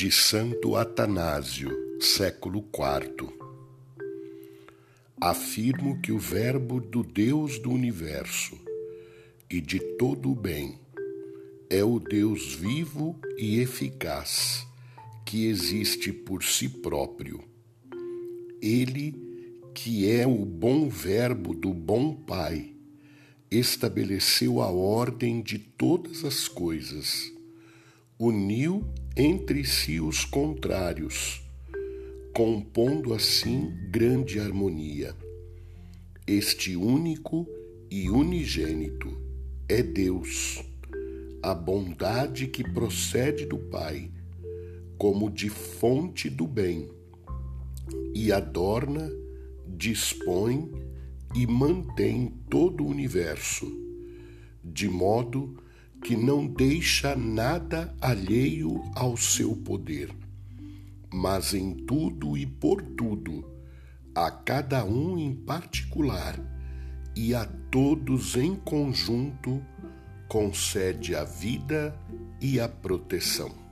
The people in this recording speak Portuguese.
de Santo Atanásio, século IV. Afirmo que o Verbo do Deus do universo e de todo o bem é o Deus vivo e eficaz que existe por si próprio. Ele, que é o bom Verbo do bom Pai, estabeleceu a ordem de todas as coisas, uniu entre si os contrários, compondo assim grande harmonia. Este único e unigênito é Deus, a bondade que procede do Pai, como de fonte do bem, e adorna, dispõe e mantém todo o universo, de modo que não deixa nada alheio ao seu poder, mas em tudo e por tudo, a cada um em particular e a todos em conjunto, concede a vida e a proteção.